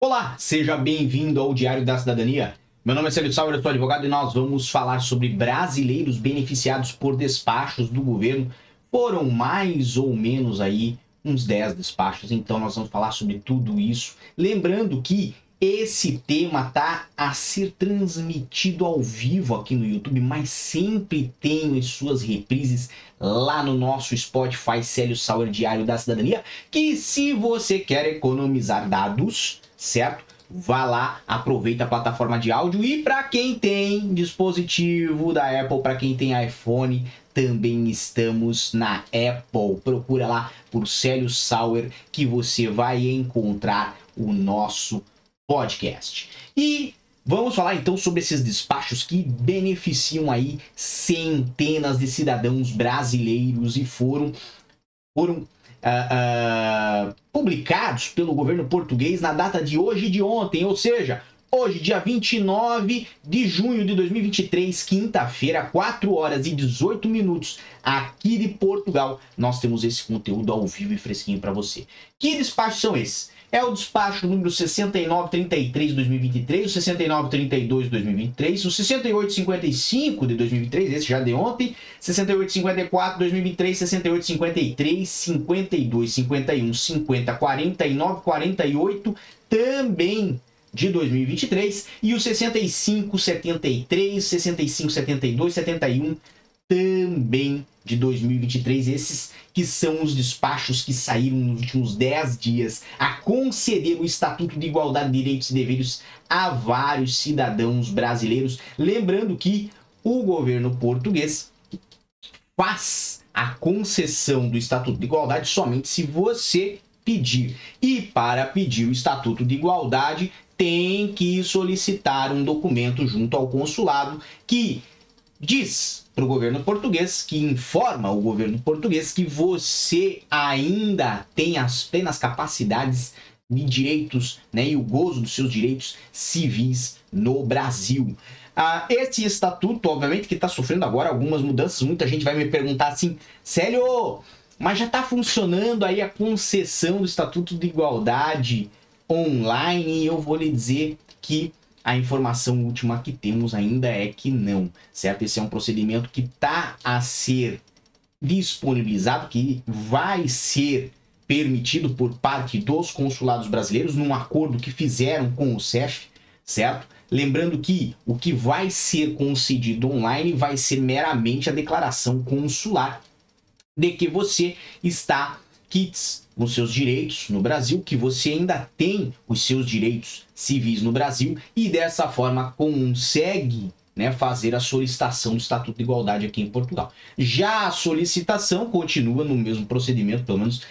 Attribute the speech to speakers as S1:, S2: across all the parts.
S1: Olá, seja bem-vindo ao Diário da Cidadania. Meu nome é Célio Sauer, eu sou advogado e nós vamos falar sobre brasileiros beneficiados por despachos do governo. Foram mais ou menos aí uns 10 despachos, então nós vamos falar sobre tudo isso. Lembrando que esse tema tá a ser transmitido ao vivo aqui no YouTube, mas sempre as suas reprises lá no nosso Spotify Célio Sauer Diário da Cidadania, que se você quer economizar dados, certo? Vá lá, aproveita a plataforma de áudio e para quem tem dispositivo da Apple, para quem tem iPhone, também estamos na Apple. Procura lá por Célio Sauer que você vai encontrar o nosso podcast. E vamos falar então sobre esses despachos que beneficiam aí centenas de cidadãos brasileiros e foram foram uh, publicados pelo governo português na data de hoje e de ontem, ou seja, Hoje, dia 29 de junho de 2023, quinta-feira, 4 horas e 18 minutos, aqui de Portugal, nós temos esse conteúdo ao vivo e fresquinho para você. Que despachos são esses? É o despacho número 6933 de 2023, o 6932 de 2023, o 6855 de 2023, esse já de ontem, 6854 de 2023, 6853, 52, 51, 50, 49, 48 também de 2023 e o 65, 73, 65, 72, 71 também de 2023, esses que são os despachos que saíram nos últimos 10 dias a conceder o Estatuto de Igualdade de Direitos e Deveres a vários cidadãos brasileiros. Lembrando que o governo português faz a concessão do Estatuto de Igualdade somente se você pedir. E para pedir o Estatuto de Igualdade, tem que solicitar um documento junto ao consulado que diz para o governo português, que informa o governo português que você ainda tem as plenas capacidades de direitos né, e o gozo dos seus direitos civis no Brasil. Ah, esse estatuto, obviamente, que está sofrendo agora algumas mudanças, muita gente vai me perguntar assim, Célio, mas já está funcionando aí a concessão do Estatuto de Igualdade online e eu vou lhe dizer que a informação última que temos ainda é que não, certo? Esse é um procedimento que está a ser disponibilizado, que vai ser permitido por parte dos consulados brasileiros num acordo que fizeram com o CEF, certo? Lembrando que o que vai ser concedido online vai ser meramente a declaração consular de que você está kits com seus direitos no Brasil, que você ainda tem os seus direitos civis no Brasil e dessa forma consegue né, fazer a solicitação do Estatuto de Igualdade aqui em Portugal. Já a solicitação continua no mesmo procedimento, pelo menos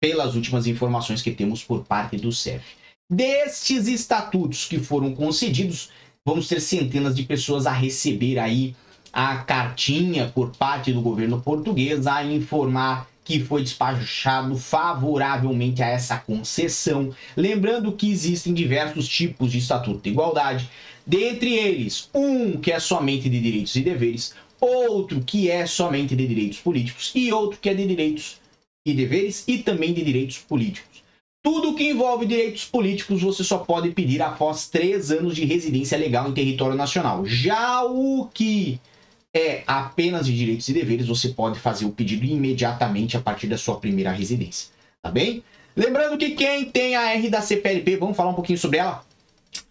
S1: pelas últimas informações que temos por parte do CEF. Destes estatutos que foram concedidos, vamos ter centenas de pessoas a receber aí a cartinha por parte do governo português a informar que foi despachado favoravelmente a essa concessão. Lembrando que existem diversos tipos de estatuto de igualdade, dentre eles um que é somente de direitos e deveres, outro que é somente de direitos políticos e outro que é de direitos e deveres e também de direitos políticos. Tudo que envolve direitos políticos você só pode pedir após três anos de residência legal em território nacional. Já o que é apenas de direitos e deveres, você pode fazer o pedido imediatamente a partir da sua primeira residência, tá bem? Lembrando que quem tem a R da CPLP, vamos falar um pouquinho sobre ela?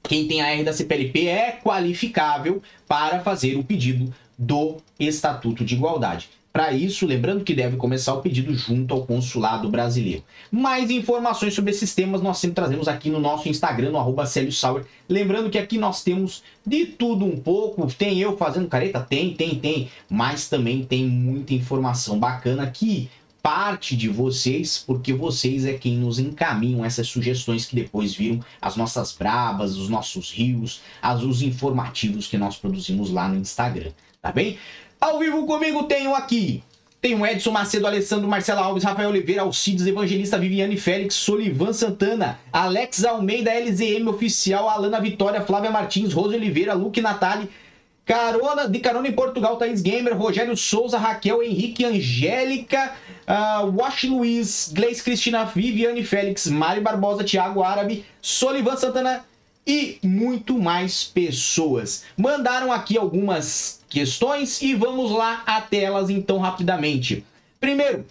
S1: Quem tem a R da CPLP é qualificável para fazer o pedido do Estatuto de Igualdade. Para isso, lembrando que deve começar o pedido junto ao consulado brasileiro. Mais informações sobre esses temas nós sempre trazemos aqui no nosso Instagram, no arroba Sauer. Lembrando que aqui nós temos de tudo um pouco. Tem eu fazendo careta? Tem, tem, tem. Mas também tem muita informação bacana aqui parte de vocês, porque vocês é quem nos encaminham essas sugestões que depois viram as nossas bravas, os nossos rios, as, os informativos que nós produzimos lá no Instagram, tá bem? Ao vivo comigo tenho aqui. Tenho Edson Macedo, Alessandro Marcelo Alves, Rafael Oliveira, Alcides, Evangelista Viviane Félix, Solivan Santana, Alex Almeida, LZM Oficial, Alana Vitória, Flávia Martins, Rose Oliveira, Luque Natali, Carona, de carona em Portugal, Thaís Gamer, Rogério Souza, Raquel, Henrique, Angélica, uh, Wash Luiz, Gleice Cristina, Viviane Félix, Mário Barbosa, Thiago Árabe, Solivan Santana e muito mais pessoas. Mandaram aqui algumas questões e vamos lá até elas então rapidamente. Primeiro,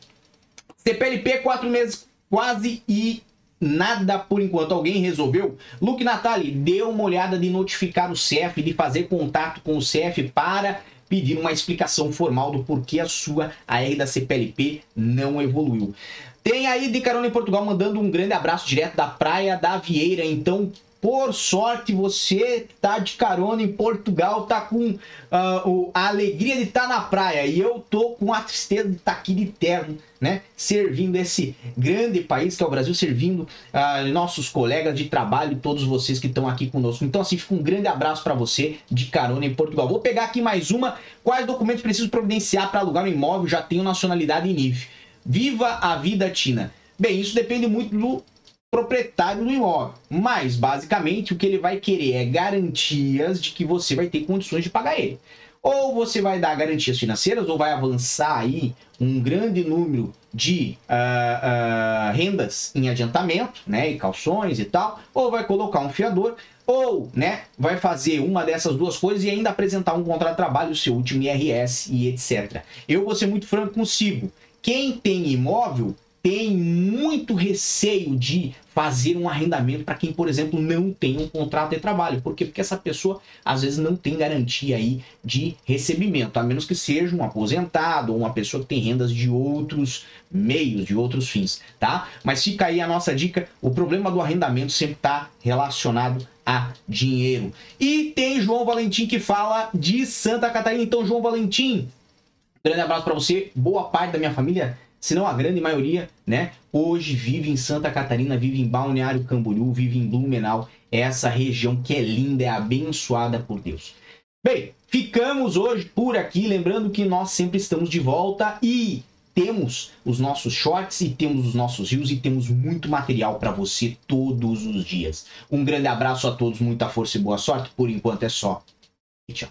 S1: CPLP, quatro meses quase e nada por enquanto. Alguém resolveu? Luke Natali, deu uma olhada de notificar o CEF, de fazer contato com o CEF para pedir uma explicação formal do porquê a sua AR da CPLP não evoluiu. Tem aí de carona em Portugal mandando um grande abraço direto da Praia da Vieira. Então, por sorte, você tá de carona em Portugal, tá com uh, a alegria de estar tá na praia. E eu tô com a tristeza de estar tá aqui de terno, né? Servindo esse grande país que é o Brasil, servindo uh, nossos colegas de trabalho, todos vocês que estão aqui conosco. Então, assim, fica um grande abraço para você de carona em Portugal. Vou pegar aqui mais uma. Quais documentos preciso providenciar para alugar um imóvel? Já tenho nacionalidade em NIF. Viva a vida, Tina. Bem, isso depende muito do proprietário do imóvel. Mas, basicamente, o que ele vai querer é garantias de que você vai ter condições de pagar ele. Ou você vai dar garantias financeiras, ou vai avançar aí um grande número de uh, uh, rendas em adiantamento, né, e calções e tal, ou vai colocar um fiador, ou, né, vai fazer uma dessas duas coisas e ainda apresentar um contrato de trabalho, seu último IRS e etc. Eu vou ser muito franco consigo. Quem tem imóvel tem muito receio de fazer um arrendamento para quem, por exemplo, não tem um contrato de trabalho. Por quê? Porque essa pessoa às vezes não tem garantia aí de recebimento, a menos que seja um aposentado ou uma pessoa que tem rendas de outros meios, de outros fins, tá? Mas fica aí a nossa dica, o problema do arrendamento sempre está relacionado a dinheiro. E tem João Valentim que fala de Santa Catarina. Então, João Valentim, grande abraço para você. Boa parte da minha família se não a grande maioria, né, hoje vive em Santa Catarina, vive em Balneário Camboriú, vive em Blumenau, essa região que é linda, é abençoada por Deus. Bem, ficamos hoje por aqui, lembrando que nós sempre estamos de volta e temos os nossos shorts e temos os nossos rios e temos muito material para você todos os dias. Um grande abraço a todos, muita força e boa sorte. Por enquanto é só. E tchau.